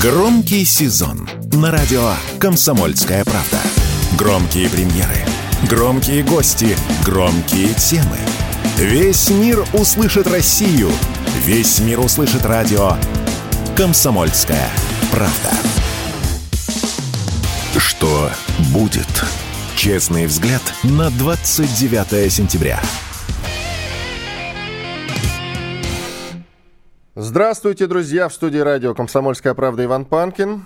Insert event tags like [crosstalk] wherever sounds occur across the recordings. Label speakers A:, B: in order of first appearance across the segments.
A: Громкий сезон на радио «Комсомольская правда». Громкие премьеры, громкие гости, громкие темы. Весь мир услышит Россию. Весь мир услышит радио «Комсомольская правда». Что будет? Честный взгляд на 29 сентября.
B: Здравствуйте, друзья! В студии радио «Комсомольская правда» Иван Панкин.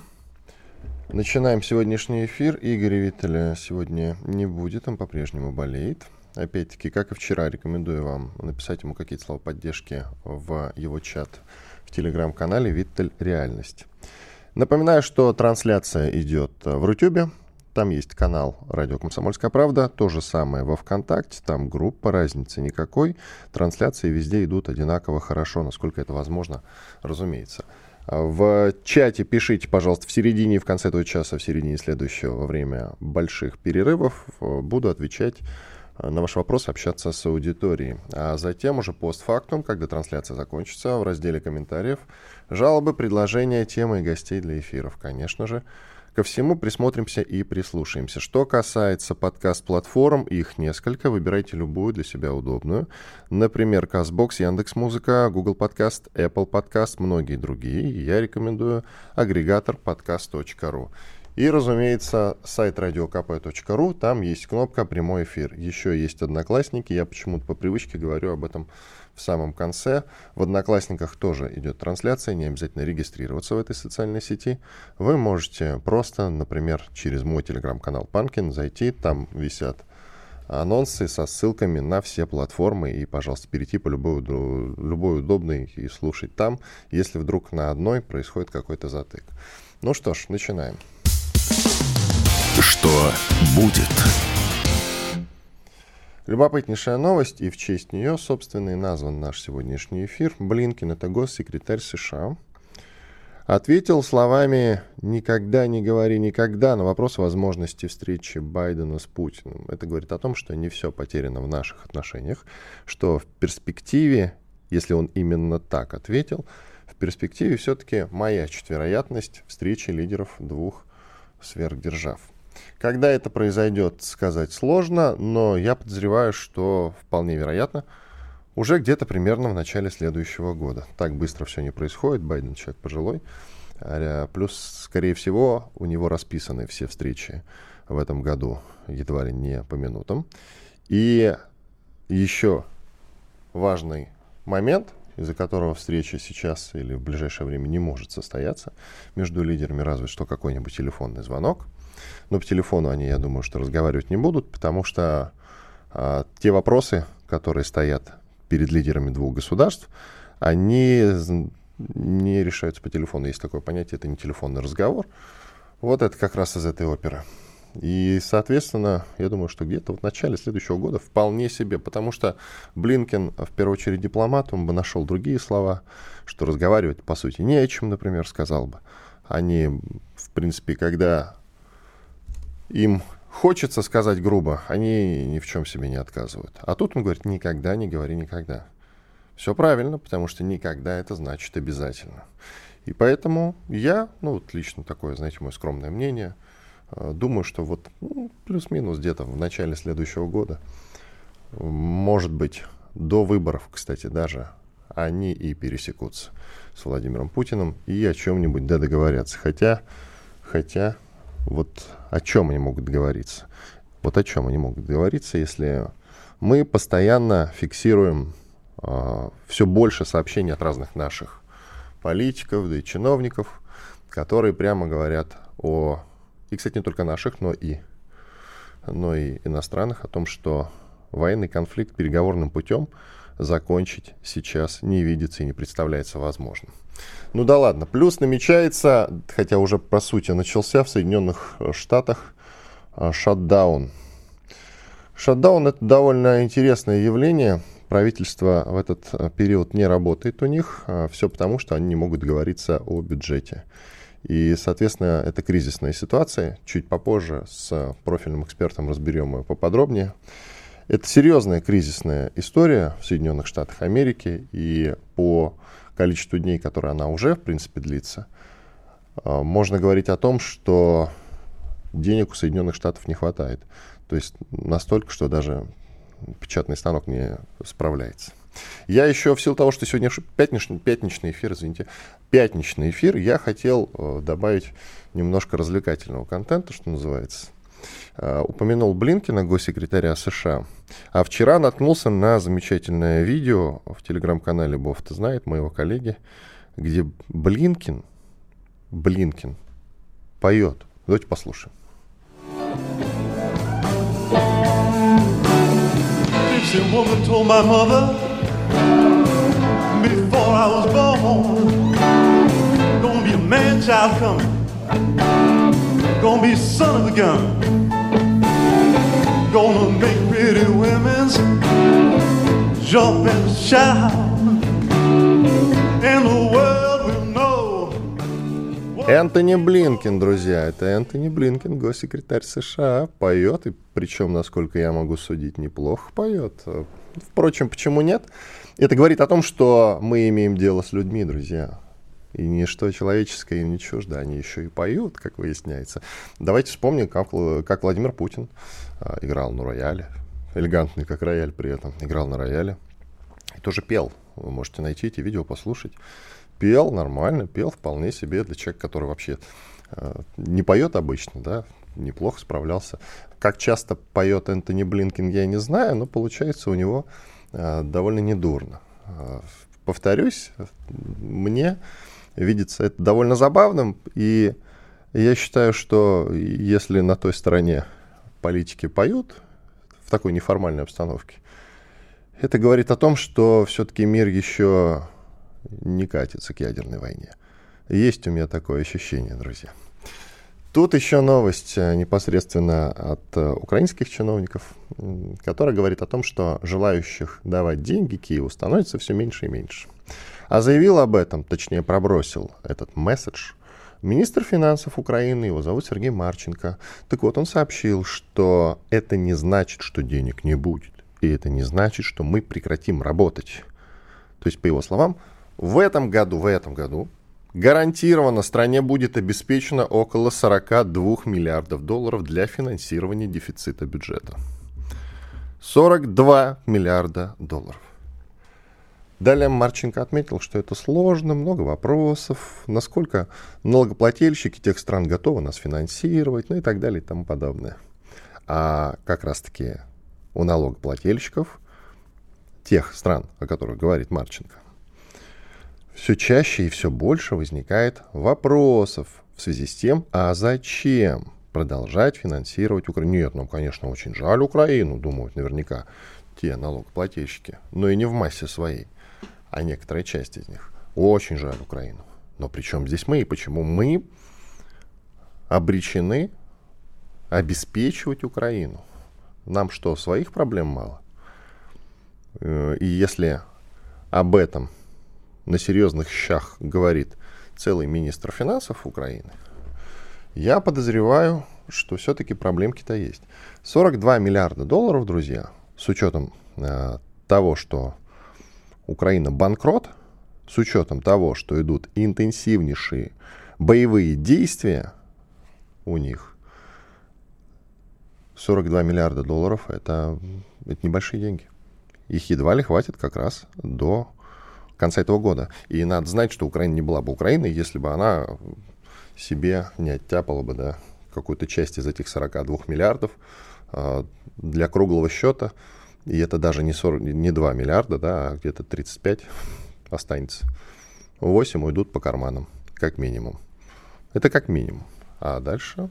B: Начинаем сегодняшний эфир. Игоря Виттеля сегодня не будет, он по-прежнему болеет. Опять-таки, как и вчера, рекомендую вам написать ему какие-то слова поддержки в его чат в телеграм-канале «Виттель. Реальность». Напоминаю, что трансляция идет в Рутюбе. Там есть канал «Радио Комсомольская правда». То же самое во ВКонтакте. Там группа, разницы никакой. Трансляции везде идут одинаково хорошо, насколько это возможно, разумеется. В чате пишите, пожалуйста, в середине и в конце этого часа, в середине следующего, во время больших перерывов. Буду отвечать на ваш вопрос, общаться с аудиторией. А затем уже постфактум, когда трансляция закончится, в разделе комментариев, жалобы, предложения, темы и гостей для эфиров, конечно же. Ко всему присмотримся и прислушаемся. Что касается подкаст-платформ, их несколько. Выбирайте любую для себя удобную. Например, CastBox, Яндекс.Музыка, Google Podcast, Apple Podcast, многие другие. Я рекомендую агрегатор podcast.ru. И, разумеется, сайт radiokp.ru, там есть кнопка «Прямой эфир». Еще есть «Одноклассники», я почему-то по привычке говорю об этом в самом конце. В Одноклассниках тоже идет трансляция, не обязательно регистрироваться в этой социальной сети. Вы можете просто, например, через мой телеграм-канал Панкин зайти, там висят анонсы со ссылками на все платформы и, пожалуйста, перейти по любой, любой удобной и слушать там, если вдруг на одной происходит какой-то затык. Ну что ж, начинаем.
A: Что будет?
B: Любопытнейшая новость, и в честь нее, собственно, и назван наш сегодняшний эфир. Блинкин, это госсекретарь США, ответил словами «никогда не говори никогда» на вопрос возможности встречи Байдена с Путиным. Это говорит о том, что не все потеряно в наших отношениях, что в перспективе, если он именно так ответил, в перспективе все-таки маячит вероятность встречи лидеров двух сверхдержав. Когда это произойдет, сказать сложно, но я подозреваю, что вполне вероятно, уже где-то примерно в начале следующего года. Так быстро все не происходит, Байден человек пожилой. А, плюс, скорее всего, у него расписаны все встречи в этом году, едва ли не по минутам. И еще важный момент, из-за которого встреча сейчас или в ближайшее время не может состояться между лидерами, разве что какой-нибудь телефонный звонок – но по телефону они, я думаю, что разговаривать не будут, потому что а, те вопросы, которые стоят перед лидерами двух государств, они не решаются по телефону. Есть такое понятие, это не телефонный разговор. Вот это как раз из этой оперы. И, соответственно, я думаю, что где-то в начале следующего года вполне себе, потому что Блинкен, в первую очередь дипломат, он бы нашел другие слова, что разговаривать, по сути, не о чем, например, сказал бы. Они, в принципе, когда им хочется сказать грубо, они ни в чем себе не отказывают. А тут он говорит, никогда не говори никогда. Все правильно, потому что никогда это значит обязательно. И поэтому я, ну вот лично такое, знаете, мое скромное мнение, э, думаю, что вот ну, плюс-минус где-то в начале следующего года, может быть, до выборов, кстати, даже, они и пересекутся с Владимиром Путиным и о чем-нибудь да договорятся. Хотя, хотя, вот о чем они могут договориться? Вот о чем они могут договориться, если мы постоянно фиксируем э, а, все больше сообщений от разных наших политиков, да и чиновников, которые прямо говорят о, и, кстати, не только наших, но и, но и иностранных, о том, что военный конфликт переговорным путем закончить сейчас не видится и не представляется возможным. Ну да ладно. Плюс намечается, хотя уже по сути начался в Соединенных Штатах а, шатдаун. Шатдаун это довольно интересное явление. Правительство в этот а, период не работает у них. А, Все потому, что они не могут договориться о бюджете. И, соответственно, это кризисная ситуация. Чуть попозже с профильным экспертом разберем ее поподробнее. Это серьезная кризисная история в Соединенных Штатах Америки. И по количеству дней, которые она уже, в принципе, длится, а, можно говорить о том, что денег у Соединенных Штатов не хватает. То есть настолько, что даже печатный станок не справляется. Я еще в силу того, что сегодня пятничный, пятничный эфир, извините, пятничный эфир, я хотел э, добавить немножко развлекательного контента, что называется. Э, упомянул Блинкина, госсекретаря США. А вчера наткнулся на замечательное видео в телеграм-канале Бофта знает, моего коллеги, где Блинкин, Блинкин поет. Давайте послушаем. before I was born, gonna be a man child coming, gonna be son of a gun, gonna make pretty women's jump and shout, and the world will know. Энтони Блинкин, друзья, это Энтони Блинкин, госсекретарь США, поет, и причем, насколько я могу судить, неплохо поет. Впрочем, почему нет? Это говорит о том, что мы имеем дело с людьми, друзья. И ничто человеческое им не чуждо. Они еще и поют, как выясняется. Давайте вспомним, как, как Владимир Путин а, играл на рояле. Элегантный, как рояль при этом. Играл на рояле. И тоже пел. Вы можете найти эти видео, послушать. Пел нормально, пел вполне себе для человека, который вообще а, не поет обычно, да, неплохо справлялся. Как часто поет Энтони Блинкин, я не знаю, но получается у него э, довольно недурно. Э, повторюсь, мне видится это довольно забавным, и я считаю, что если на той стороне политики поют в такой неформальной обстановке, это говорит о том, что все-таки мир еще не катится к ядерной войне. Есть у меня такое ощущение, друзья. Тут еще новость э, непосредственно от э, украинских чиновников, которая говорит о том, что желающих давать деньги Киеву становится все меньше и меньше. А заявил об этом, точнее пробросил этот месседж, министр финансов Украины, его зовут Сергей Марченко. Так вот, он сообщил, что это не значит, что денег не будет. И это не значит, что мы прекратим работать. То есть, по его словам, в этом году, в этом году Гарантированно стране будет обеспечено около 42 миллиардов долларов для финансирования дефицита бюджета. 42 миллиарда долларов. Далее Марченко отметил, что это сложно, много вопросов, насколько налогоплательщики тех стран готовы нас финансировать, ну и так далее и тому подобное. А как раз-таки у налогоплательщиков тех стран, о которых говорит Марченко, все чаще и все больше возникает вопросов в связи с тем, а зачем продолжать финансировать Украину? Нет, ну, конечно, очень жаль Украину, думают наверняка те налогоплательщики, но и не в массе своей, а некоторая часть из них. Очень жаль Украину. Но при чем здесь мы и почему мы обречены обеспечивать Украину? Нам что, своих проблем мало? Э, и если об этом на серьезных щах говорит целый министр финансов Украины, я подозреваю, что все-таки проблемки-то есть. 42 миллиарда долларов, друзья, с учетом э, того, что Украина банкрот, с учетом того, что идут интенсивнейшие боевые действия у них, 42 миллиарда долларов это, это небольшие деньги. Их едва ли хватит как раз до конца этого года. И надо знать, что Украина не была бы Украиной, если бы она себе не оттяпала бы да, какую-то часть из этих 42 миллиардов э, для круглого счета. И это даже не, 40, не 2 миллиарда, да, а где-то 35 останется. 8 уйдут по карманам, как минимум. Это как минимум. А дальше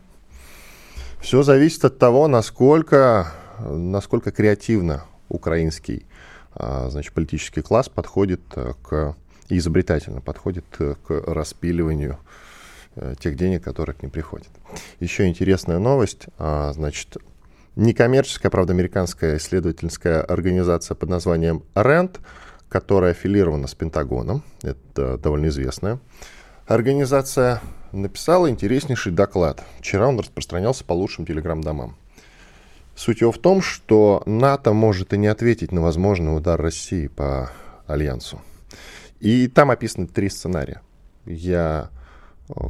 B: все зависит от того, насколько, насколько креативно украинский а, значит, политический класс подходит э, к изобретательно подходит э, к распиливанию э, тех денег, которые к ним приходят. Еще интересная новость. А, значит, некоммерческая, правда, американская исследовательская организация под названием RAND, которая аффилирована с Пентагоном, это довольно известная организация, написала интереснейший доклад. Вчера он распространялся по лучшим телеграм-домам. Суть его в том, что НАТО может и не ответить на возможный удар России по Альянсу. И там описаны три сценария. Я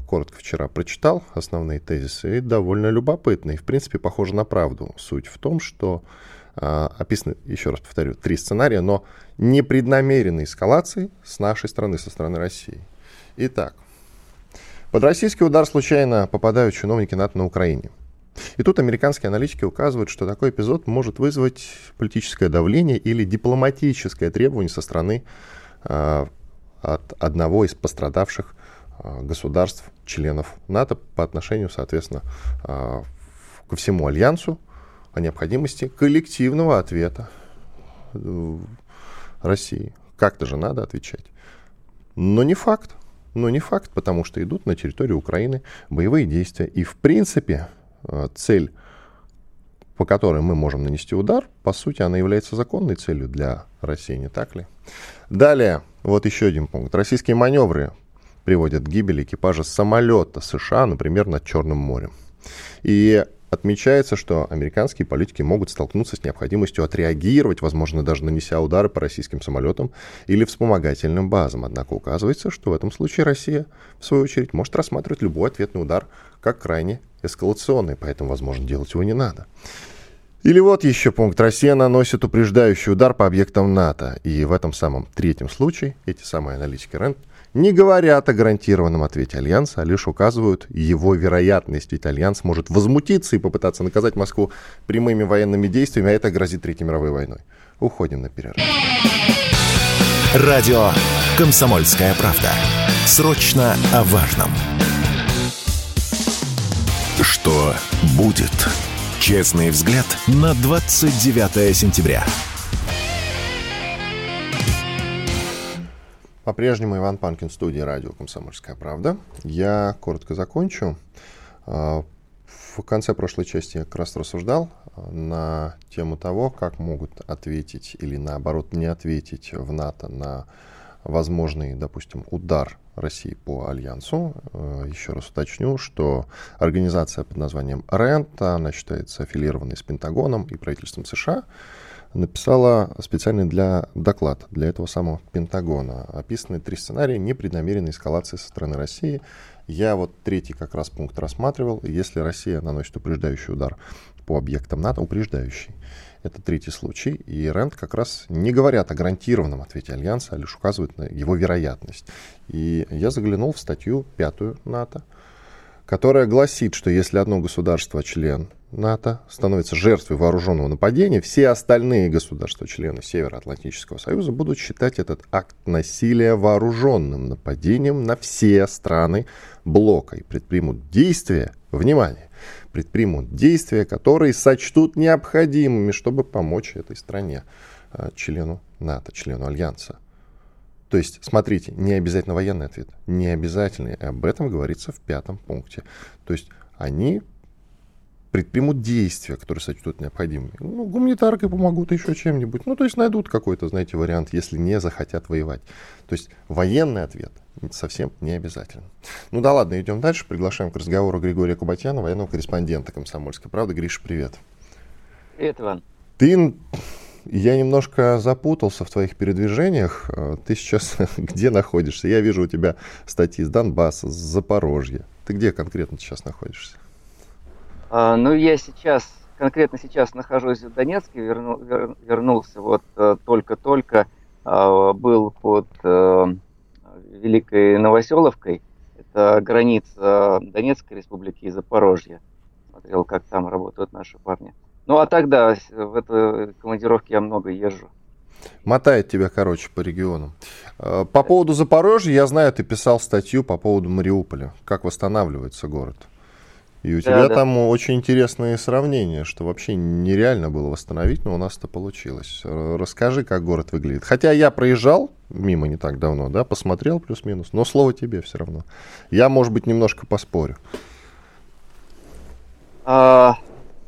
B: коротко вчера прочитал основные тезисы и довольно любопытно. В принципе, похоже на правду. Суть в том, что э, описаны, еще раз повторю, три сценария, но непреднамеренной эскалации с нашей стороны, со стороны России. Итак, под российский удар случайно попадают чиновники НАТО на Украине. И тут американские аналитики указывают, что такой эпизод может вызвать политическое давление или дипломатическое требование со стороны э, от одного из пострадавших государств, членов НАТО по отношению, соответственно, э, ко всему альянсу о необходимости коллективного ответа России. Как-то же надо отвечать. Но не факт. Но не факт, потому что идут на территорию Украины боевые действия. И в принципе Э, цель, по которой мы можем нанести удар, по сути, она является законной целью для России, не так ли? Далее, вот еще один пункт. Российские маневры приводят к гибели экипажа самолета США, например, над Черным морем. И Отмечается, что американские политики могут столкнуться с необходимостью отреагировать, возможно, даже нанеся удары по российским самолетам или вспомогательным базам. Однако указывается, что в этом случае Россия, в свою очередь, может рассматривать любой ответный удар как крайне эскалационный, поэтому, возможно, делать его не надо. Или вот еще пункт. Россия наносит упреждающий удар по объектам НАТО. И в этом самом третьем случае эти самые аналитики RAND не говорят о гарантированном ответе Альянса, а лишь указывают его вероятность. Ведь Альянс может возмутиться и попытаться наказать Москву прямыми военными действиями, а это грозит Третьей мировой войной. Уходим на перерыв.
A: Радио «Комсомольская правда». Срочно о важном. Что будет? Честный взгляд на 29 сентября.
B: По-прежнему Иван Панкин в студии радио «Комсомольская правда». Я коротко закончу. А, в конце прошлой части я как раз рассуждал а, на тему того, как могут ответить или наоборот не ответить в НАТО на возможный, допустим, удар России по Альянсу. А, еще раз уточню, что организация под названием РЕНТ, она считается аффилированной с Пентагоном и правительством США, написала специальный для доклад для этого самого Пентагона. Описаны три сценария непреднамеренной эскалации со стороны России. Я вот третий как раз пункт рассматривал. Если Россия наносит упреждающий удар по объектам НАТО, упреждающий, это третий случай. И РЕНД как раз не говорят о гарантированном ответе Альянса, а лишь указывают на его вероятность. И я заглянул в статью пятую НАТО, которая гласит, что если одно государство, член НАТО становится жертвой вооруженного нападения, все остальные государства-члены Североатлантического Союза будут считать этот акт насилия вооруженным нападением на все страны блока и предпримут действия, внимание, предпримут действия, которые сочтут необходимыми, чтобы помочь этой стране, э, члену НАТО, члену Альянса. То есть, смотрите, не обязательно военный ответ, не обязательный. Об этом говорится в пятом пункте. То есть они предпримут действия, которые сочтут необходимыми. Ну, гуманитаркой помогут, еще чем-нибудь. Ну, то есть найдут какой-то, знаете, вариант, если не захотят воевать. То есть военный ответ совсем не обязательно. Ну да ладно, идем дальше. Приглашаем к разговору Григория Кубатьяна, военного корреспондента «Комсомольской правды». Гриша, привет.
C: Привет, Иван.
B: Ты я немножко запутался в твоих передвижениях. Ты сейчас [laughs] где находишься? Я вижу у тебя статьи с Донбасса, с Запорожья. Ты где конкретно сейчас находишься?
C: А, ну, я сейчас, конкретно сейчас нахожусь в Донецке, верну, вер, вернулся вот э, только-только, а, был под э, Великой Новоселовкой, это граница Донецкой республики и Запорожья. Смотрел, как там работают наши парни. Ну, а тогда в этой командировке я много езжу.
B: Мотает тебя, короче, по регионам. Э, по поводу Запорожья, я знаю, ты писал статью по поводу Мариуполя. Как восстанавливается город? И у тебя да. там очень интересные сравнения, что вообще нереально было восстановить, но у нас это получилось. Расскажи, как город выглядит. Хотя я проезжал мимо не так давно, да, посмотрел плюс-минус, но слово тебе все равно. Я, может быть, немножко поспорю.
C: А,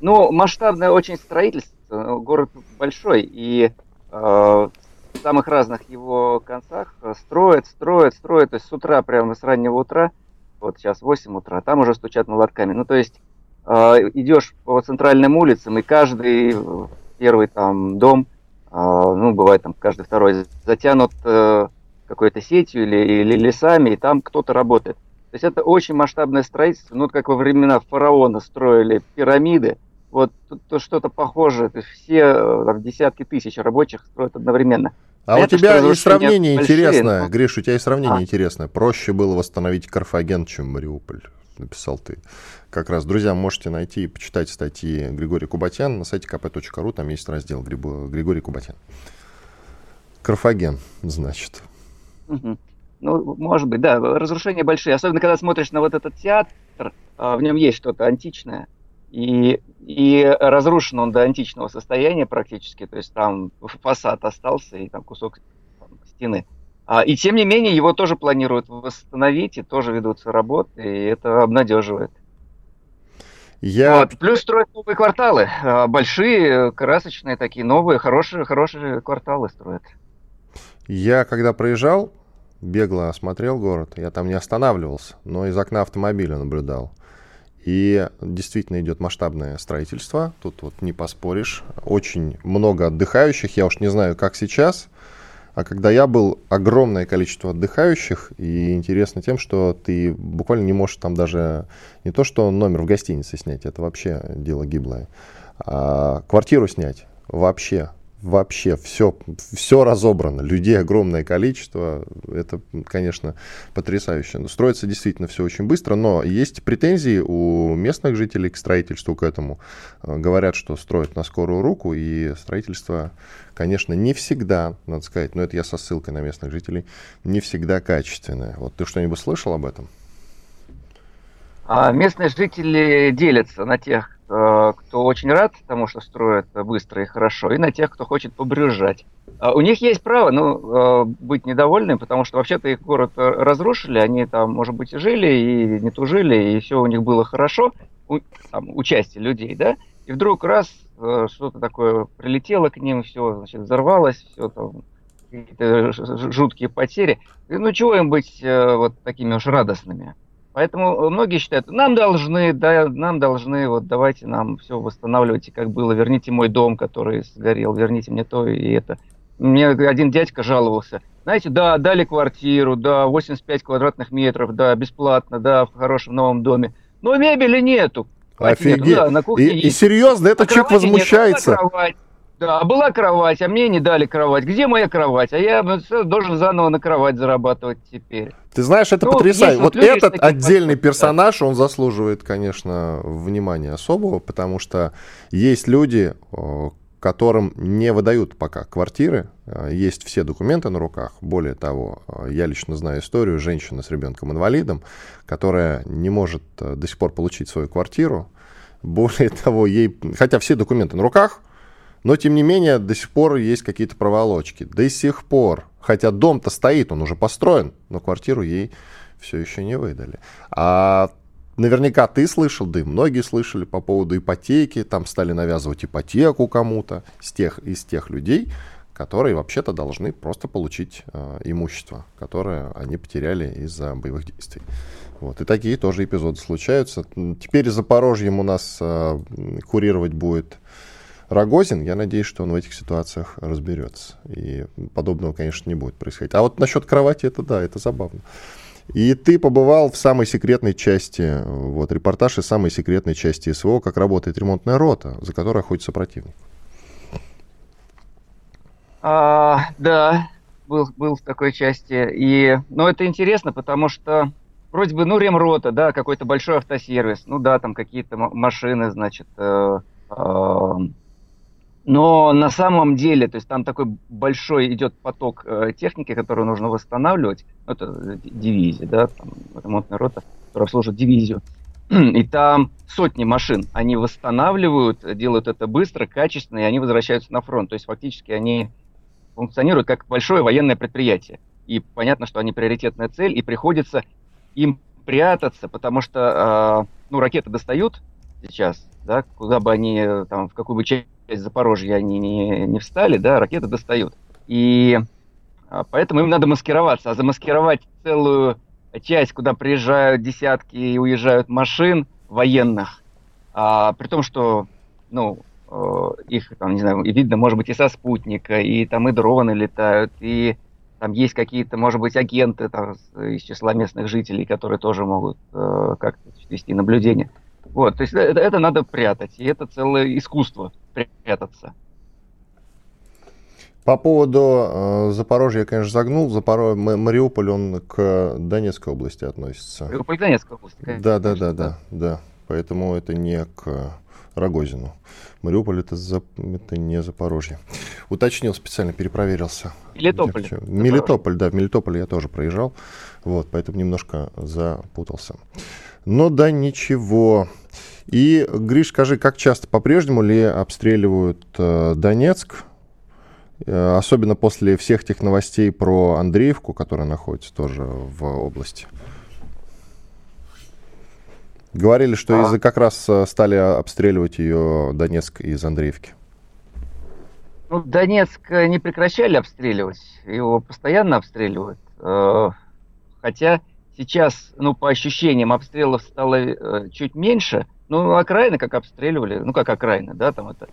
C: ну, масштабное очень строительство, город большой, и а, в самых разных его концах строят, строят, строят, то есть с утра, прямо с раннего утра – вот сейчас 8 утра, там уже стучат молотками. Ну, то есть э, идешь по центральным улицам, и каждый первый там дом, э, ну, бывает там каждый второй, затянут э, какой-то сетью или, или лесами, и там кто-то работает. То есть это очень масштабное строительство, ну, как во времена фараона строили пирамиды, вот то что-то похожее, то есть все э, там, десятки тысяч рабочих строят одновременно.
B: А Понятно, у тебя есть сравнение большие, интересное, но... Гриш, у тебя есть сравнение а. интересное. Проще было восстановить Карфаген, чем Мариуполь, написал ты. Как раз, друзья, можете найти и почитать статьи Григория Кубатян на сайте kp.ru, там есть раздел Григорий Кубатян. Карфаген, значит.
C: Угу. Ну, может быть, да, разрушения большие. Особенно, когда смотришь на вот этот театр, а, в нем есть что-то античное. И, и разрушен он до античного состояния практически. То есть там фасад остался и там кусок там, стены. А, и тем не менее, его тоже планируют восстановить, и тоже ведутся работы, и это обнадеживает. Я... Вот. Плюс строят новые кварталы. А, большие, красочные такие, новые, хорошие, хорошие кварталы строят.
B: Я когда проезжал бегло осмотрел город. Я там не останавливался, но из окна автомобиля наблюдал. И действительно идет масштабное строительство, тут вот не поспоришь. Очень много отдыхающих, я уж не знаю, как сейчас, а когда я был, огромное количество отдыхающих, и интересно тем, что ты буквально не можешь там даже не то, что номер в гостинице снять, это вообще дело гиблое, а квартиру снять вообще вообще все, все разобрано, людей огромное количество, это, конечно, потрясающе. Строится действительно все очень быстро, но есть претензии у местных жителей к строительству к этому. Э, говорят, что строят на скорую руку, и строительство, конечно, не всегда, надо сказать, но это я со ссылкой на местных жителей, не всегда качественное. Вот ты что-нибудь слышал об этом?
C: А местные жители делятся на тех, Э, кто очень рад тому, что строят быстро и хорошо, и на тех, кто хочет побрюзжать. А у них есть право ну, э, быть недовольными, потому что вообще-то их город разрушили, они там, может быть, и жили, и не тужили, и все у них было хорошо, у, там, у части людей, да, и вдруг раз э, что-то такое прилетело к ним, все, значит, взорвалось, все там, какие-то жуткие потери. И, ну, чего им быть вот такими уж радостными? Поэтому многие считают, нам должны, да, нам должны, вот давайте нам все восстанавливайте, как было, верните мой дом, который сгорел, верните мне то и это. Мне один дядька жаловался, знаете, да, дали квартиру, да, 85 квадратных метров, да, бесплатно, да, в хорошем новом доме, но мебели нету.
B: Офигеть. Нету, да, на кухне и, есть. и серьезно, этот а человек возмущается. Нет, кровать,
C: да, была кровать, а мне не дали кровать. Где моя кровать? А я должен заново на кровать зарабатывать теперь.
B: Ты знаешь, это ну, потрясающе. Вот, вот этот отдельный персонаж, он заслуживает, конечно, внимания особого, потому что есть люди, которым не выдают пока квартиры, а, есть все документы на руках. Более того, а, я лично знаю историю женщины с ребенком-инвалидом, которая не может до сих пор получить свою квартиру. Более [laughs] того, ей, хотя все документы на руках, но, тем не менее, до сих пор есть какие-то проволочки. До сих пор. Хотя дом-то стоит, он уже построен, но квартиру ей все еще не выдали. А наверняка ты слышал, да и многие слышали по поводу ипотеки. Там стали навязывать ипотеку кому-то из тех, из тех людей, которые вообще-то должны просто получить э, имущество, которое они потеряли из-за боевых действий. Вот. И такие тоже эпизоды случаются. Теперь Запорожьем у нас э, курировать будет Рогозин, я надеюсь, что он в этих ситуациях разберется. И подобного, конечно, не будет происходить. А вот насчет кровати, это да, это забавно. И ты побывал в самой секретной части, вот, репортаж из самой секретной части СВО, как работает ремонтная рота, за которой охотится противник.
C: А, да, был, был в такой части. И, ну, это интересно, потому что вроде бы, ну, ремрота, да, какой-то большой автосервис, ну, да, там какие-то машины, значит, э, э, но на самом деле, то есть там такой большой идет поток э, техники, которую нужно восстанавливать. Ну, это дивизия, да, там, ремонтная рота, которая служит дивизию. [clears throat] И там сотни машин. Они восстанавливают, делают это быстро, качественно, и они возвращаются на фронт. То есть фактически они функционируют как большое военное предприятие. И понятно, что они приоритетная цель, и приходится им прятаться, потому что э, ну, ракеты достают сейчас, да, куда бы они, там, в какую бы часть Запорожья они не, не встали, да, ракеты достают. И а, поэтому им надо маскироваться. А замаскировать целую часть, куда приезжают десятки и уезжают машин военных, а, при том, что, ну, э, их там, не знаю, видно, может быть, и со спутника, и там и дроны летают, и там есть какие-то, может быть, агенты там, из числа местных жителей, которые тоже могут э, как-то вести наблюдение. Вот, то есть это, это надо прятать, и это целое искусство прятаться.
B: По поводу э, Запорожья я, конечно, загнул. Запоро... Мариуполь, он к Донецкой области относится.
C: Мариуполь к Донецкой области,
B: конечно. Да, да, да, да, да. Поэтому это не к Рогозину. Мариуполь это, за... это не Запорожье. Уточнил специально, перепроверился.
C: Мелитополь.
B: Мелитополь, да, в Мелитополь я тоже проезжал. Вот, поэтому немножко запутался. Но да, ничего. И, Гриш, скажи, как часто по-прежнему ли обстреливают э, Донецк? Э, особенно после всех тех новостей про Андреевку, которая находится тоже в области. Говорили, что а. из-за как раз э, стали обстреливать ее Донецк из Андреевки.
C: Ну, Донецк не прекращали обстреливать, его постоянно обстреливают. Э, хотя сейчас, ну, по ощущениям, обстрелов стало чуть меньше. Ну, окраины как обстреливали, ну, как окраины, да, там это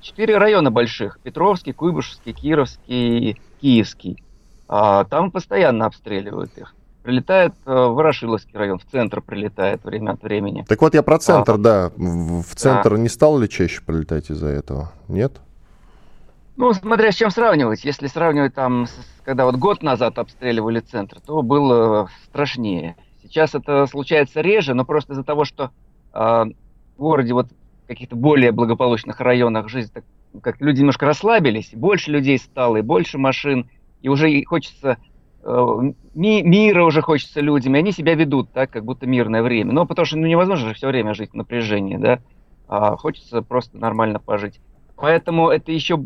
C: четыре района больших. Петровский, Куйбышевский, Кировский, Киевский. А, там постоянно обстреливают их. Прилетает э, Ворошиловский район, в центр прилетает время от времени.
B: Так вот я про центр, а, да. В, в центр да. не стал ли чаще прилетать из-за этого? Нет?
C: Ну, смотря с чем сравнивать. Если сравнивать там, когда вот год назад обстреливали центр, то было страшнее. Сейчас это случается реже, но просто из-за того, что э, в городе вот каких-то более благополучных районах жизнь, так, как люди немножко расслабились, больше людей стало, и больше машин, и уже хочется э, ми, мира уже хочется людям, и они себя ведут так, как будто мирное время. Но потому что ну, невозможно же все время жить в напряжении, да, а хочется просто нормально пожить. Поэтому это еще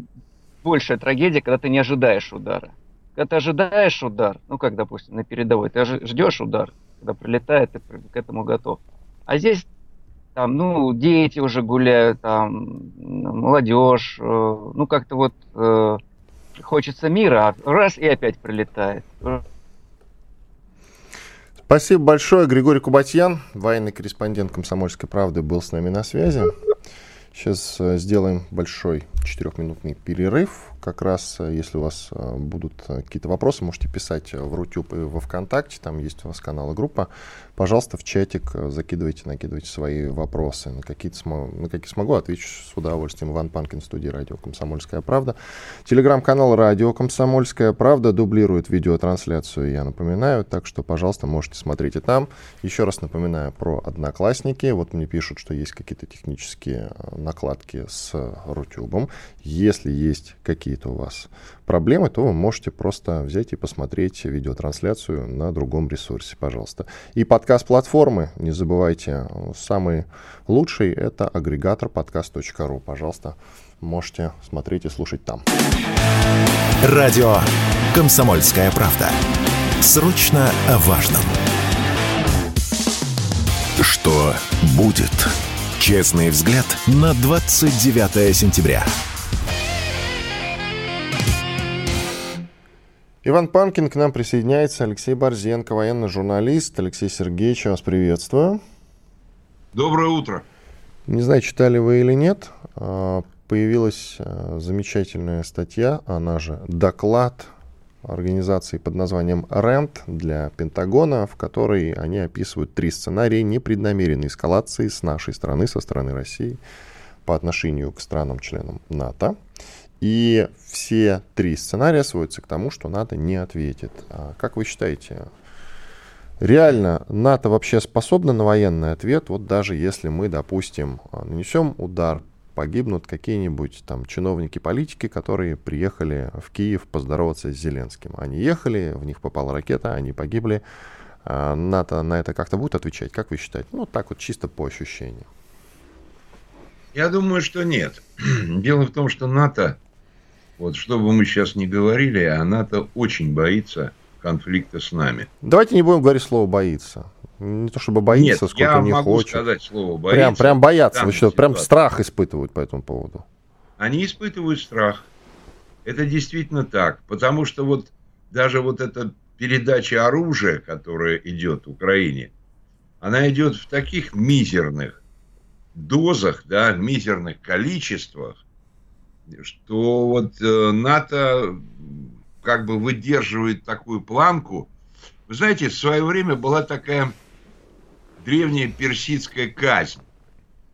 C: большая трагедия, когда ты не ожидаешь удара. Когда ты ожидаешь удар, ну как, допустим, на передовой, ты ждешь удар, когда прилетает, ты к этому готов. А здесь там, ну, дети уже гуляют, там, молодежь, э, ну, как-то вот э, хочется мира, а раз и опять прилетает.
B: Спасибо большое. Григорий Кубатьян, военный корреспондент «Комсомольской правды», был с нами на связи. Сейчас э, сделаем большой четырехминутный перерыв как раз, э, если у вас э, будут э, какие-то вопросы, можете писать в Рутюб и во ВКонтакте, там есть у нас канал и группа. Пожалуйста, в чатик закидывайте, накидывайте свои вопросы. На какие, на какие смогу, отвечу с удовольствием. Иван Панкин, студии «Радио Комсомольская правда». Телеграм-канал «Радио Комсомольская правда» дублирует видеотрансляцию, я напоминаю, так что, пожалуйста, можете смотреть и там. Еще раз напоминаю про Одноклассники. Вот мне пишут, что есть какие-то технические накладки с Рутюбом. Если есть какие какие-то у вас проблемы, то вы можете просто взять и посмотреть видеотрансляцию на другом ресурсе, пожалуйста. И подкаст-платформы, не забывайте, самый лучший это агрегатор подкаст.ру. Пожалуйста, можете смотреть и слушать там.
A: Радио «Комсомольская правда». Срочно о важном. Что будет? Честный взгляд на 29 сентября.
B: Иван Панкин к нам присоединяется, Алексей Борзенко, военный журналист. Алексей Сергеевич, вас приветствую.
D: Доброе утро.
B: Не знаю, читали вы или нет, а, появилась а, замечательная статья, она же доклад организации под названием РЭНТ для Пентагона, в которой они описывают три сценария непреднамеренной эскалации с нашей стороны, со стороны России, по отношению к странам-членам НАТО. И все три сценария сводятся к тому, что НАТО не ответит. А как вы считаете, реально НАТО вообще способно на военный ответ? Вот даже если мы, допустим, нанесем удар, погибнут какие-нибудь там чиновники, политики, которые приехали в Киев поздороваться с Зеленским. Они ехали, в них попала ракета, они погибли. А НАТО на это как-то будет отвечать? Как вы считаете? Ну, так вот чисто по ощущениям.
D: Я думаю, что нет. [clears throat] Дело в том, что НАТО вот что бы мы сейчас не говорили, она-то очень боится конфликта с нами.
B: Давайте не будем говорить слово «боится». Не то чтобы боится,
D: Нет,
B: сколько я
D: не
B: могу
D: хочет. сказать слово «боится».
B: Прям, прям боятся, вы что, прям страх испытывают по этому поводу.
D: Они испытывают страх. Это действительно так. Потому что вот даже вот эта передача оружия, которая идет Украине, она идет в таких мизерных дозах, да, мизерных количествах, что вот э, НАТО как бы выдерживает такую планку. Вы знаете, в свое время была такая древняя персидская казнь,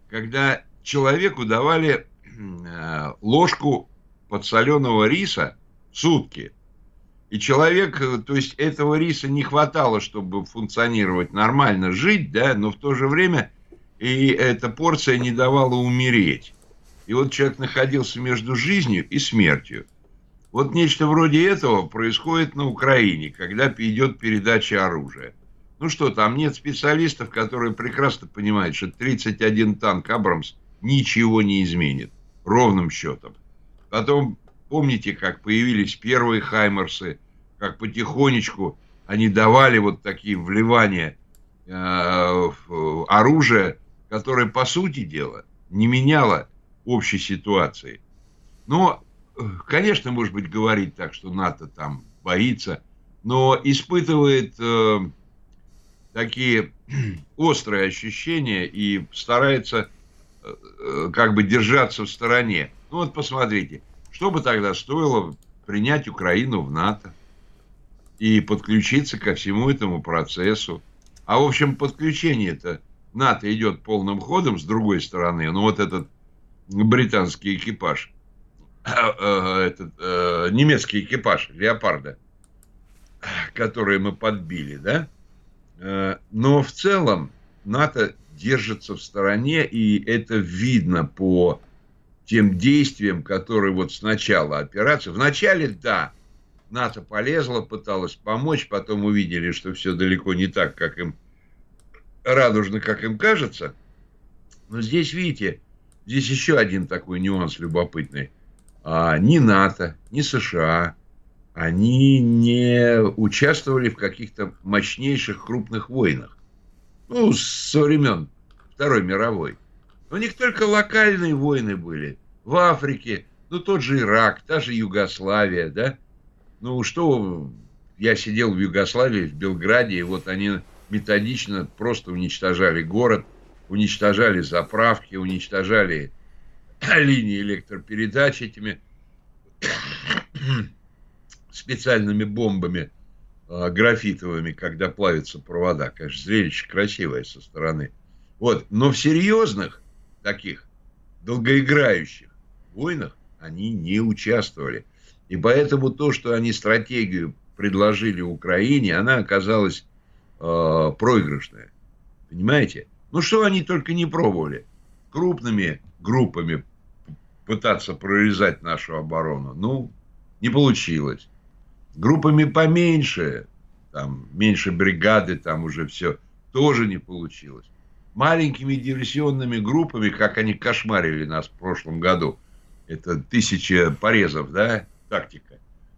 D: когда человеку давали э, ложку подсоленого риса в сутки. И человек, э, то есть этого риса не хватало, чтобы функционировать нормально, жить, да, но в то же время и эта порция не давала умереть. И вот человек находился между жизнью и смертью. Вот нечто вроде этого происходит на Украине, когда идет передача оружия. Ну что, там нет специалистов, которые прекрасно понимают, что 31 танк «Абрамс» ничего не изменит. Ровным счетом. Потом, помните, как появились первые «Хаймерсы», как потихонечку они давали вот такие вливания э, оружия, которое, по сути дела, не меняло общей ситуации. Но, конечно, может быть, говорить так, что НАТО там боится, но испытывает э, такие [clears throat] острые ощущения и старается э, э, как бы держаться в стороне. Ну вот посмотрите, что бы тогда стоило принять Украину в НАТО и подключиться ко всему этому процессу. А в общем, подключение-то НАТО идет полным ходом с другой стороны. Ну вот этот британский экипаж, этот э, немецкий экипаж Леопарда, который мы подбили, да? Но в целом НАТО держится в стороне, и это видно по тем действиям, которые вот с начала операции. Вначале, да, НАТО полезла, пыталась помочь, потом увидели, что все далеко не так, как им радужно, как им кажется. Но здесь, видите, здесь еще один такой нюанс любопытный. А, ни НАТО, ни США, они не участвовали в каких-то мощнейших крупных войнах. Ну, со времен Второй мировой. У них только локальные войны были. В Африке, ну, тот же Ирак, та же Югославия, да? Ну, что, я сидел в Югославии, в Белграде, и вот они методично просто уничтожали город, уничтожали заправки, уничтожали [clears throat] линии электропередач этими [clears throat] специальными бомбами э, графитовыми, когда плавятся провода. Конечно, зрелище красивое со стороны. Вот. Но в серьезных таких долгоиграющих войнах они не участвовали. И поэтому то, что они стратегию предложили Украине, она оказалась э, проигрышная. Понимаете? Ну, что они только не пробовали. Крупными группами пытаться прорезать нашу оборону. Ну, не получилось группами поменьше, там меньше бригады, там уже все, тоже не получилось. Маленькими диверсионными группами, как они кошмарили нас в прошлом году, это тысяча порезов, да, тактика,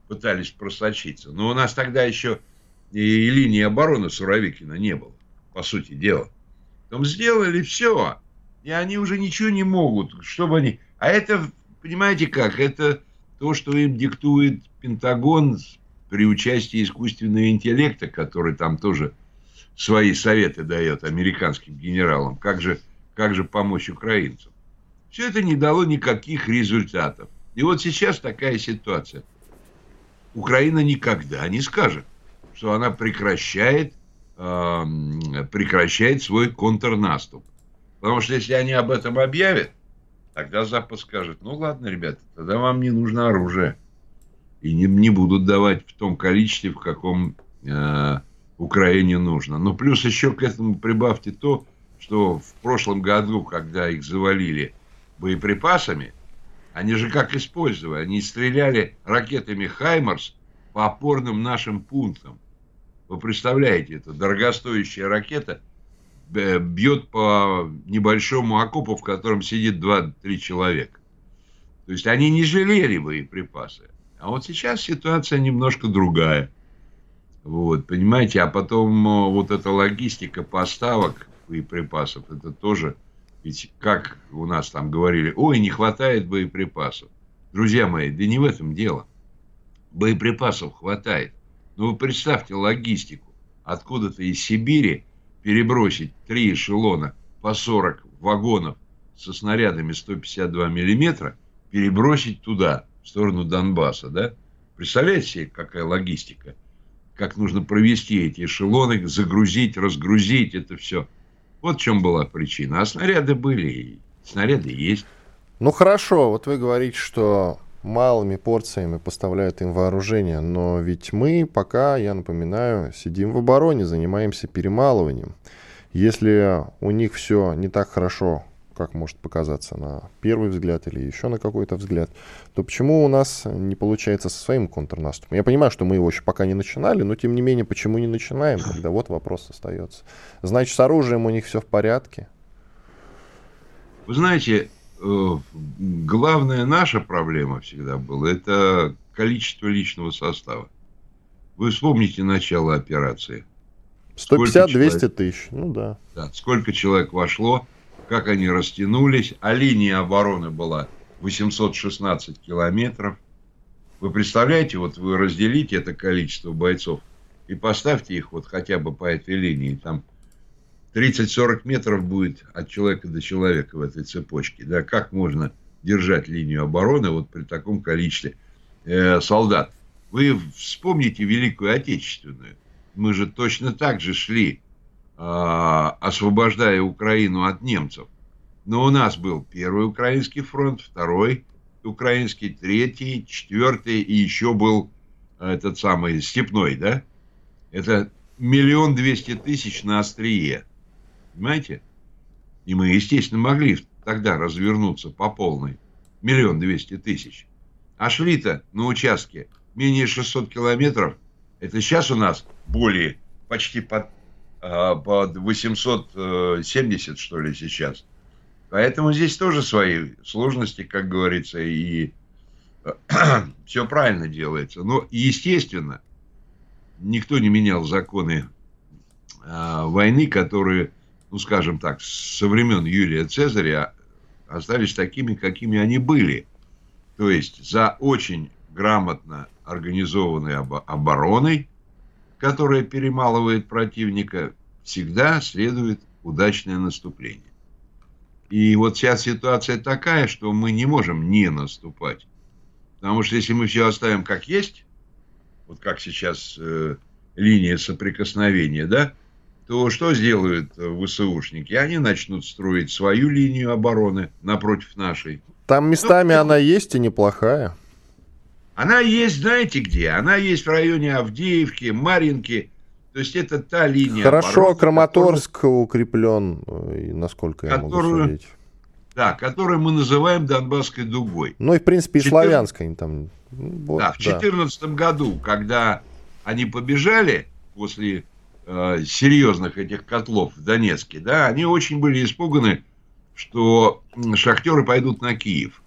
D: пытались просочиться. Но у нас тогда еще и линии обороны Суровикина не было, по сути дела. Там сделали все, и они уже ничего не могут, чтобы они... А это, понимаете как, это то, что им диктует Пентагон при участии искусственного интеллекта, который там тоже свои советы дает американским генералам, как же, как же помочь украинцам. Все это не дало никаких результатов. И вот сейчас такая ситуация. Украина никогда не скажет, что она прекращает, э, прекращает свой контрнаступ. Потому что если они об этом объявят, тогда Запад скажет, ну ладно, ребята, тогда вам не нужно оружие и не, не будут давать в том количестве, в каком э, Украине нужно. Но плюс еще к этому прибавьте то, что в прошлом году, когда их завалили боеприпасами, они же как использовали? Они стреляли ракетами «Хаймарс» по опорным нашим пунктам. Вы представляете, это дорогостоящая ракета бьет по небольшому окопу, в котором сидит 2-3 человека. То есть они не жалели боеприпасы. А вот сейчас ситуация немножко другая. Вот, понимаете, а потом э, вот эта логистика поставок боеприпасов, это тоже, ведь как у нас там говорили, ой, не хватает боеприпасов. Друзья мои, да не в этом дело. Боеприпасов хватает. Но вы представьте логистику. Откуда-то из Сибири перебросить три эшелона по 40 вагонов со снарядами 152 миллиметра, перебросить туда – в сторону Донбасса, да? Представляете себе, какая логистика? Как нужно провести эти эшелоны, загрузить, разгрузить это все. Вот в чем была причина. А снаряды были, снаряды есть.
B: Ну хорошо, вот вы говорите, что малыми порциями поставляют им вооружение, но ведь мы пока, я напоминаю, сидим в обороне, занимаемся перемалыванием. Если у них все не так хорошо, как может показаться на первый взгляд или еще на какой-то взгляд, то почему у нас не получается со своим контрнаступом? Я понимаю, что мы его еще пока не начинали, но тем не менее, почему не начинаем, когда вот вопрос остается. Значит, с оружием у них все в порядке?
D: Вы знаете, главная наша проблема всегда была, это количество личного состава. Вы вспомните начало операции.
B: 150-200 тысяч, ну да.
D: Да, сколько человек вошло, как они растянулись, а линия обороны была 816 километров. Вы представляете, вот вы разделите это количество бойцов и поставьте их вот хотя бы по этой линии, там 30-40 метров будет от человека до человека в этой цепочке. Да, как можно держать линию обороны вот при таком количестве э, солдат? Вы вспомните Великую Отечественную. Мы же точно так же шли а, освобождая Украину от немцев. Но у нас был первый украинский фронт, второй украинский, третий, четвертый, и еще был этот самый степной, да? Это миллион двести тысяч на острие. Понимаете? И мы, естественно, могли тогда развернуться по полной. Миллион двести тысяч. А шли-то на участке менее 600 километров. Это сейчас у нас более почти под а, под 870, что ли, сейчас. Поэтому здесь тоже свои сложности, как говорится, и [clears throat] все правильно делается. Но, естественно, никто не менял законы а, войны, которые, ну, скажем так, со времен Юлия Цезаря остались такими, какими они были. То есть за очень грамотно организованной обороной, которая перемалывает противника, всегда следует удачное наступление. И вот сейчас ситуация такая, что мы не можем не наступать. Потому что если мы все оставим как есть, вот как сейчас э, линия соприкосновения, да, то что сделают э, ВСУшники? Они начнут строить свою линию обороны напротив нашей.
B: Там местами ну, она есть и неплохая.
D: Она есть, знаете где? Она есть в районе Авдеевки, Маринки. То есть это та линия.
B: Хорошо, обороны, Краматорск которая, укреплен, э, насколько я которую, могу судить.
D: Да, которую мы называем Донбасской дугой.
B: Ну и в принципе и 14... Славянской там.
D: Ну, вот, да, в 2014 да. году, когда они побежали после э, серьезных этих котлов в Донецке, да, они очень были испуганы, что шахтеры пойдут на Киев.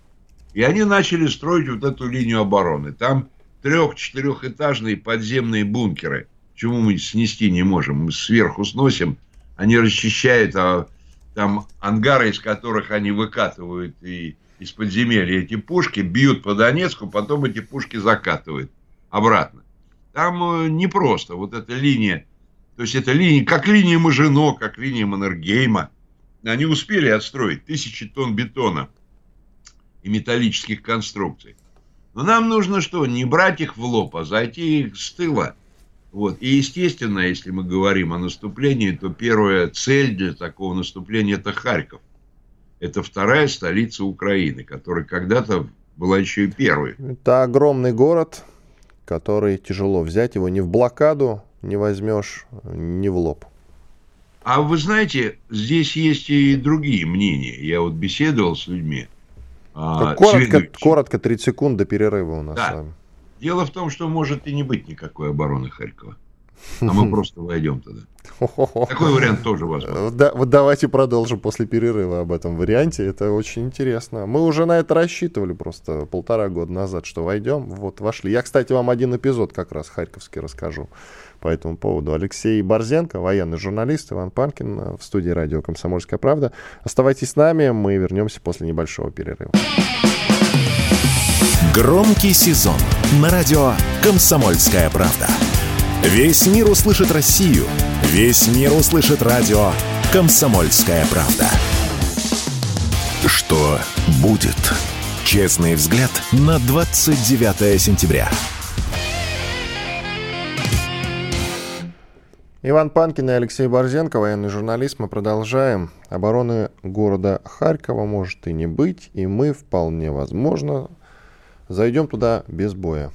D: И они начали строить вот эту линию обороны. Там трех-четырехэтажные подземные бункеры. Чему мы снести не можем? Мы сверху сносим, они расчищают а там ангары, из которых они выкатывают и из подземелья эти пушки, бьют по Донецку, потом эти пушки закатывают обратно. Там э, непросто. Вот эта линия, то есть это линия, как линия Мажино, как линия Маннергейма. Они успели отстроить тысячи тонн бетона – и металлических конструкций. Но нам нужно что? Не брать их в лоб, а зайти их с тыла. Вот. И, естественно, если мы говорим о наступлении, то первая цель для такого наступления – это Харьков. Это вторая столица Украины, которая когда-то была еще и первой.
B: Это огромный город, который тяжело взять. Его ни в блокаду не возьмешь, ни в лоб.
D: А вы знаете, здесь есть и другие мнения. Я вот беседовал с людьми –
B: а, коротко, коротко, 30 секунд до перерыва у нас да. с вами.
D: Дело в том, что может и не быть никакой обороны Харькова. [laughs] А мы просто войдем туда. Такой вариант тоже возможен.
B: Да, вот давайте продолжим после перерыва об этом варианте. Это очень интересно. Мы уже на это рассчитывали просто полтора года назад, что войдем. Вот вошли. Я, кстати, вам один эпизод как раз харьковский расскажу по этому поводу. Алексей Борзенко, военный журналист, Иван Панкин э, в студии радио «Комсомольская правда». Оставайтесь с нами, мы вернемся после небольшого перерыва.
A: Громкий сезон на радио «Комсомольская правда». Весь мир услышит Россию. Весь мир услышит радио «Комсомольская правда». Что будет? Честный взгляд на 29 сентября.
B: Иван Панкин и Алексей Борзенко, военный журналист. Мы продолжаем. Обороны города Харькова может и не быть, и мы вполне возможно зайдем туда без боя,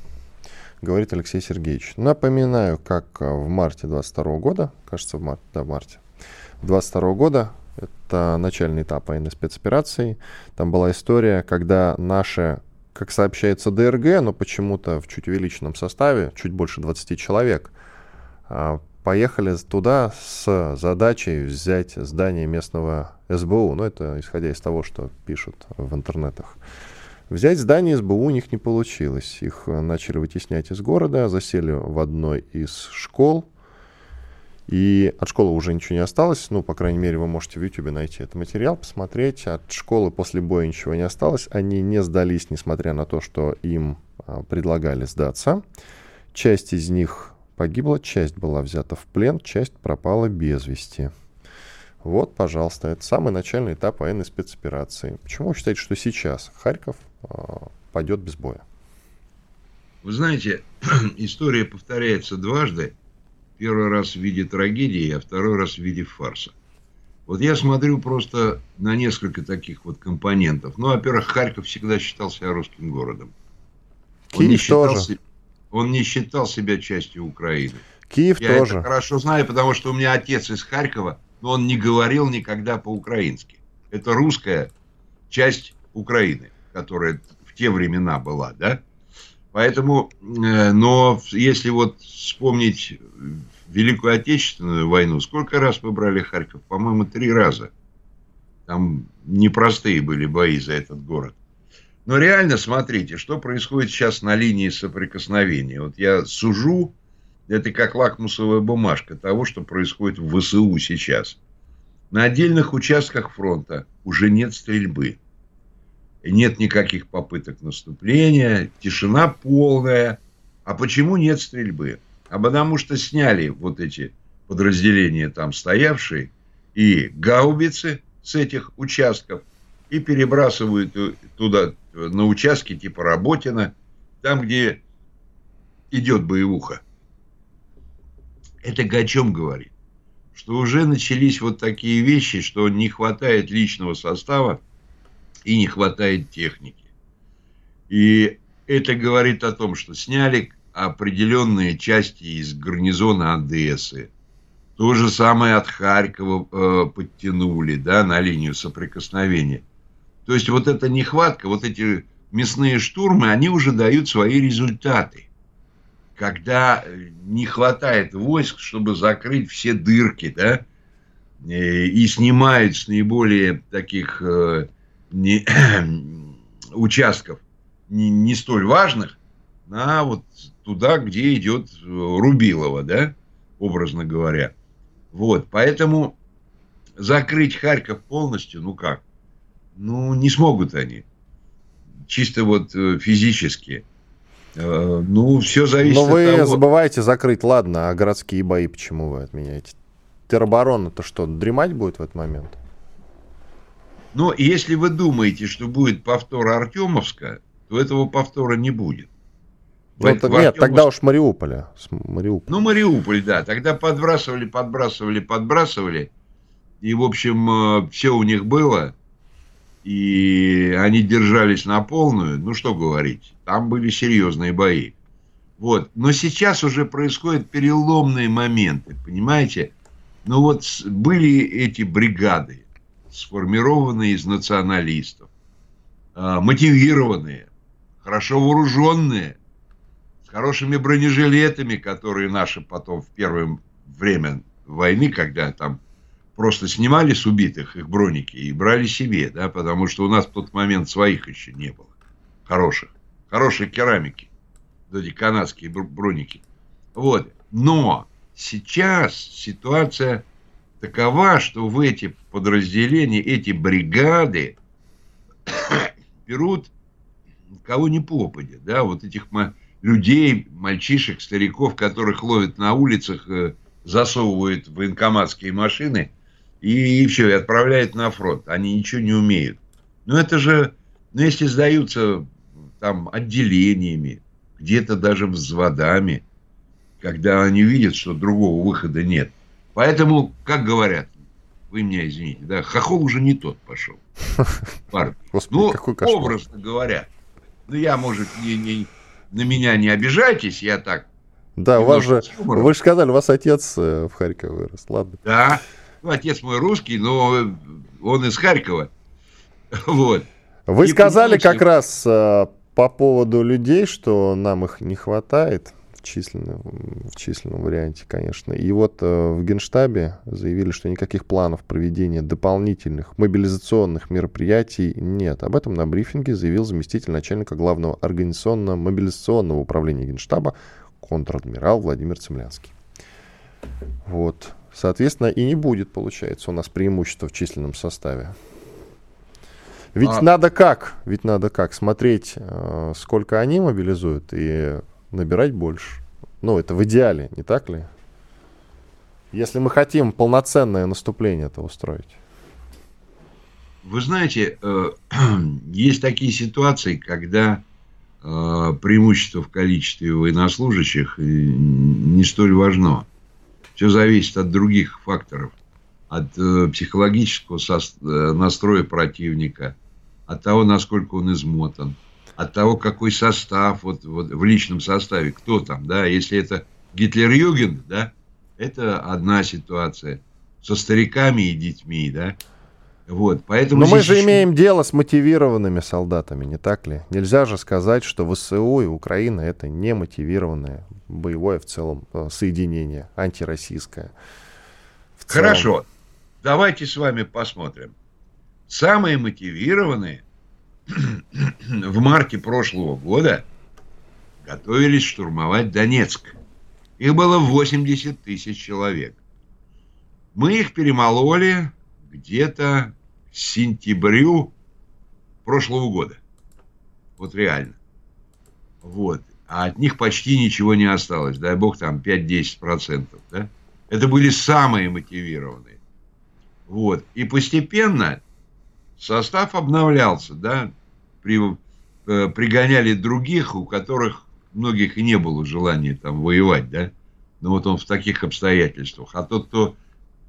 B: говорит Алексей Сергеевич. Напоминаю, как в марте 22 года, кажется, в марте, да, в марте 22 года, это начальный этап военной спецоперации, там была история, когда наши как сообщается, ДРГ, но почему-то в чуть увеличенном составе, чуть больше 20 человек, а, поехали туда с задачей взять здание местного СБУ. Ну, это исходя из того, что пишут в интернетах. Взять здание СБУ у них не получилось. Их начали вытеснять из города, засели в одной из школ. И от школы уже ничего не осталось. Ну, по крайней мере, вы можете в YouTube найти этот материал, посмотреть. От школы после боя ничего не осталось. Они не сдались, несмотря на то, что им а, предлагали сдаться. Часть из них погибла, часть была взята в плен, часть пропала без вести. Вот, пожалуйста, это самый начальный этап военной спецоперации. Почему вы считаете, что сейчас Харьков э, пойдет без боя?
D: Вы знаете, [clears throat] история повторяется дважды. Первый раз в виде трагедии, а второй раз в виде фарса. Вот я смотрю просто на несколько таких вот компонентов. Ну, во-первых, Харьков всегда считал себя русским городом.
B: Киев Он не считал тоже.
D: Он не считал себя частью Украины.
B: Киев
D: Я
B: тоже.
D: это хорошо знаю, потому что у меня отец из Харькова, но он не говорил никогда по-украински. Это русская часть Украины, которая в те времена была, да? Поэтому, э, но если вот вспомнить Великую Отечественную войну, сколько раз мы брали Харьков? По-моему, три раза. Там непростые были бои за этот город. Но реально смотрите, что происходит сейчас на линии соприкосновения. Вот я сужу, это как лакмусовая бумажка того, что происходит в ВСУ сейчас. На отдельных участках фронта уже нет стрельбы. Нет никаких попыток наступления, тишина полная. А почему нет стрельбы? А потому что сняли вот эти подразделения там стоявшие и гаубицы с этих участков и перебрасывают туда на участке типа Работина, там, где идет боевуха. Это о чем говорит? Что уже начались вот такие вещи, что не хватает личного состава и не хватает техники. И это говорит о том, что сняли определенные части из гарнизона Одессы. То же самое от Харькова э, подтянули да, на линию соприкосновения – то есть вот эта нехватка, вот эти мясные штурмы, они уже дают свои результаты. Когда э, не хватает войск, чтобы закрыть все дырки, да, э, и снимают с наиболее таких э, не, [clears throat] участков не, не столь важных, на вот туда, где идет Рубилова, да, образно говоря. Вот, поэтому закрыть Харьков полностью, ну как, ну, не смогут они. Чисто вот э, физически. Э, ну, все зависит
B: Но вы
D: от того...
B: забываете закрыть, ладно, а городские бои почему вы отменяете? Тероборона-то что, дремать будет в этот момент?
D: Но если вы думаете, что будет повтор Артемовска, то этого повтора не будет.
B: Ну, нет, Артемовск... тогда уж Мариуполя. Мариуполь.
D: Ну, Мариуполь, да. Тогда подбрасывали, подбрасывали, подбрасывали. И, в общем, э, все у них было и они держались на полную, ну что говорить, там были серьезные бои. Вот. Но сейчас уже происходят переломные моменты, понимаете? Ну вот были эти бригады, сформированные из националистов, а, мотивированные, хорошо вооруженные, с хорошими бронежилетами, которые наши потом в первое время войны, когда там просто снимали с убитых их броники и брали себе, да, потому что у нас в тот момент своих еще не было. Хороших. Хорошей керамики. Вот эти канадские броники. Вот. Но сейчас ситуация такова, что в эти подразделения, эти бригады [coughs] берут кого не попадет, да, вот этих людей, мальчишек, стариков, которых ловят на улицах, э, засовывают в военкоматские машины и, и все, и отправляют на фронт. Они ничего не умеют. Но это же, ну, если сдаются там отделениями, где-то даже взводами, когда они видят, что другого выхода нет – Поэтому, как говорят, вы меня извините, да, хохол уже не тот пошел. [laughs] Господи, ну, какой кошмар. образно говоря. Ну, я, может, не, не, на меня не обижайтесь, я так.
B: Да, у вас же, вы же сказали, у вас отец э, в Харькове вырос, ладно.
D: Да, ну, отец мой русский, но он из Харькова. Вот.
B: Вы и сказали как раз э, по поводу людей, что нам их не хватает в численном, в численном варианте, конечно. И вот э, в Генштабе заявили, что никаких планов проведения дополнительных мобилизационных мероприятий нет. Об этом на брифинге заявил заместитель начальника главного организационно-мобилизационного управления Генштаба контр-адмирал Владимир Цемлянский. Вот. Соответственно, и не будет, получается, у нас преимущество в численном составе. Ведь а... надо как? Ведь надо как? Смотреть, э, сколько они мобилизуют и набирать больше. Ну, это в идеале, не так ли? Если мы хотим полноценное наступление это устроить.
D: Вы знаете, э, [clears throat] есть такие ситуации, когда э, преимущество в количестве военнослужащих не столь важно. Все зависит от других факторов. От психологического настроя противника – от того, насколько он измотан, от того, какой состав вот, вот в личном составе, кто там, да, если это Гитлер-Юген, да, это одна ситуация. Со стариками и детьми, да, вот, поэтому
B: Но мы же еще... имеем дело с мотивированными солдатами, не так ли? Нельзя же сказать, что ВСУ и Украина это не мотивированное боевое в целом э, соединение, антироссийское.
D: Хорошо, давайте с вами посмотрим самые мотивированные [clears throat] в марте прошлого года готовились штурмовать Донецк. Их было 80 тысяч человек. Мы их перемололи где-то к сентябрю прошлого года. Вот реально. Вот. А от них почти ничего не осталось. Дай бог там 5-10%. Да? Это были самые мотивированные. Вот. И постепенно состав обновлялся, да, при, э, пригоняли других, у которых многих и не было желания там воевать, да, но вот он в таких обстоятельствах. А тот, кто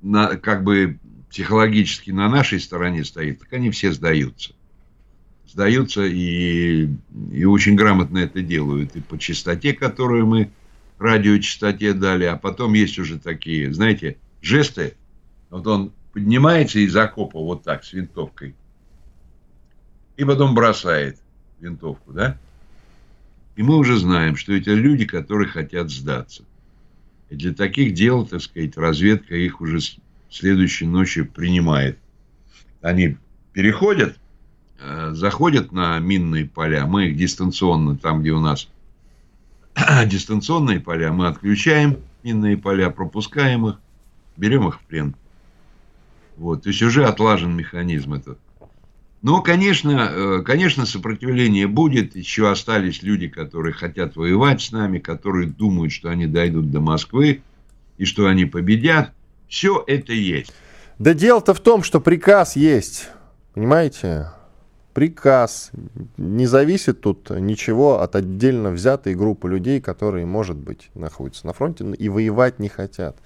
D: на, как бы психологически на нашей стороне стоит, так они все сдаются. Сдаются и, и очень грамотно это делают. И по частоте, которую мы радиочастоте дали, а потом есть уже такие, знаете, жесты. Вот он поднимается из окопа вот так, с винтовкой, и потом бросает винтовку, да? И мы уже знаем, что это люди, которые хотят сдаться. И для таких дел, так сказать, разведка их уже следующей ночью принимает. Они переходят, э, заходят на минные поля, мы их дистанционно, там, где у нас [clears throat] дистанционные поля, мы отключаем минные поля, пропускаем их, берем их в плен. Вот, то есть уже отлажен механизм этот. Но, конечно, э, конечно, сопротивление будет. Еще остались люди, которые хотят воевать с нами, которые думают, что они дойдут до Москвы и что они победят. Все это есть.
B: Да дело-то в том, что приказ есть. Понимаете? Приказ. Не зависит тут ничего от отдельно взятой группы людей, которые, может быть, находятся на фронте и воевать не хотят.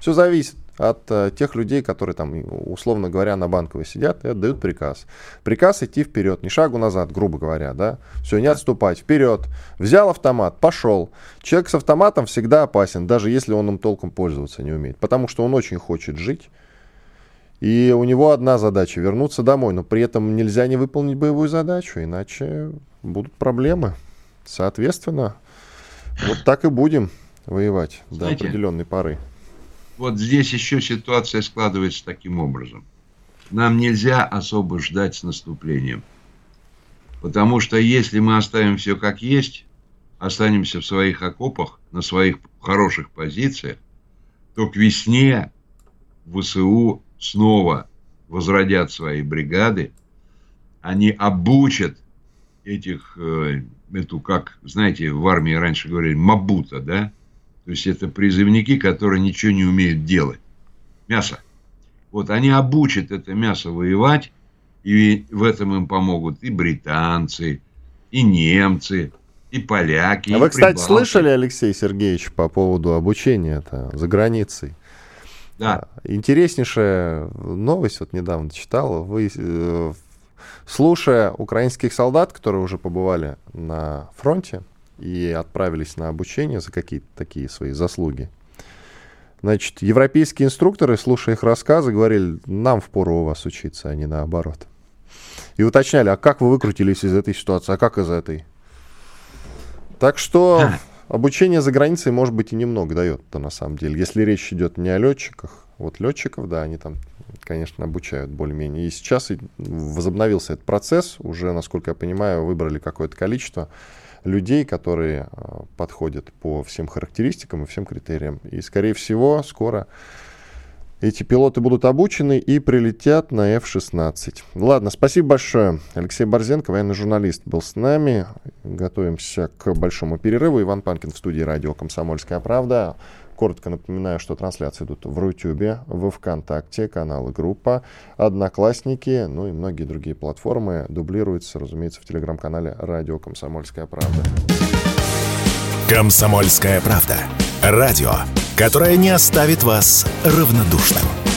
B: Все зависит от э, тех людей, которые там, условно говоря, на банковой сидят и отдают приказ. Приказ идти вперед, не шагу назад, грубо говоря, да. Все, не отступать, вперед. Взял автомат, пошел. Человек с автоматом всегда опасен, даже если он им толком пользоваться не умеет, потому что он очень хочет жить. И у него одна задача вернуться домой, но при этом нельзя не выполнить боевую задачу, иначе будут проблемы. Соответственно, вот так и будем воевать Знаете, до определенной поры
D: вот здесь еще ситуация складывается таким образом. Нам нельзя особо ждать с наступлением. Потому что если мы оставим все как есть, останемся в своих окопах, на своих хороших позициях, то к весне ВСУ снова возродят свои бригады, они обучат этих, э, эту, как, знаете, в армии раньше говорили, мабута, да, то есть это призывники, которые ничего не умеют делать. Мясо. Вот они обучат это мясо воевать, и в этом им помогут и британцы, и немцы, и поляки. А
B: и вы, кстати, слышали, Алексей Сергеевич, по поводу обучения это за границей? Да. Интереснейшая новость, вот недавно читал. Вы, э, слушая украинских солдат, которые уже побывали на фронте и отправились на обучение за какие-то такие свои заслуги, значит, европейские инструкторы, слушая их рассказы, говорили, нам впору у вас учиться, а не наоборот. И уточняли, а как вы выкрутились из этой ситуации, а как из этой? Так что [laughs] Обучение за границей, может быть, и немного дает-то на самом деле. Если речь идет не о летчиках, вот летчиков, да, они там, конечно, обучают более-менее. И сейчас возобновился этот процесс. Уже, насколько я понимаю, выбрали какое-то количество людей, которые а, подходят по всем характеристикам и всем критериям. И, скорее всего, скоро эти пилоты будут обучены и прилетят на F-16. Ладно, спасибо большое. Алексей Борзенко, военный журналист, был с нами. Готовимся к большому перерыву. Иван Панкин в студии радио «Комсомольская правда». Коротко напоминаю, что трансляции идут в Рутюбе, в ВКонтакте, каналы группа, Одноклассники, ну и многие другие платформы. Дублируются, разумеется, в телеграм-канале «Радио Комсомольская правда».
A: «Комсомольская правда». Радио, которое не оставит вас равнодушным.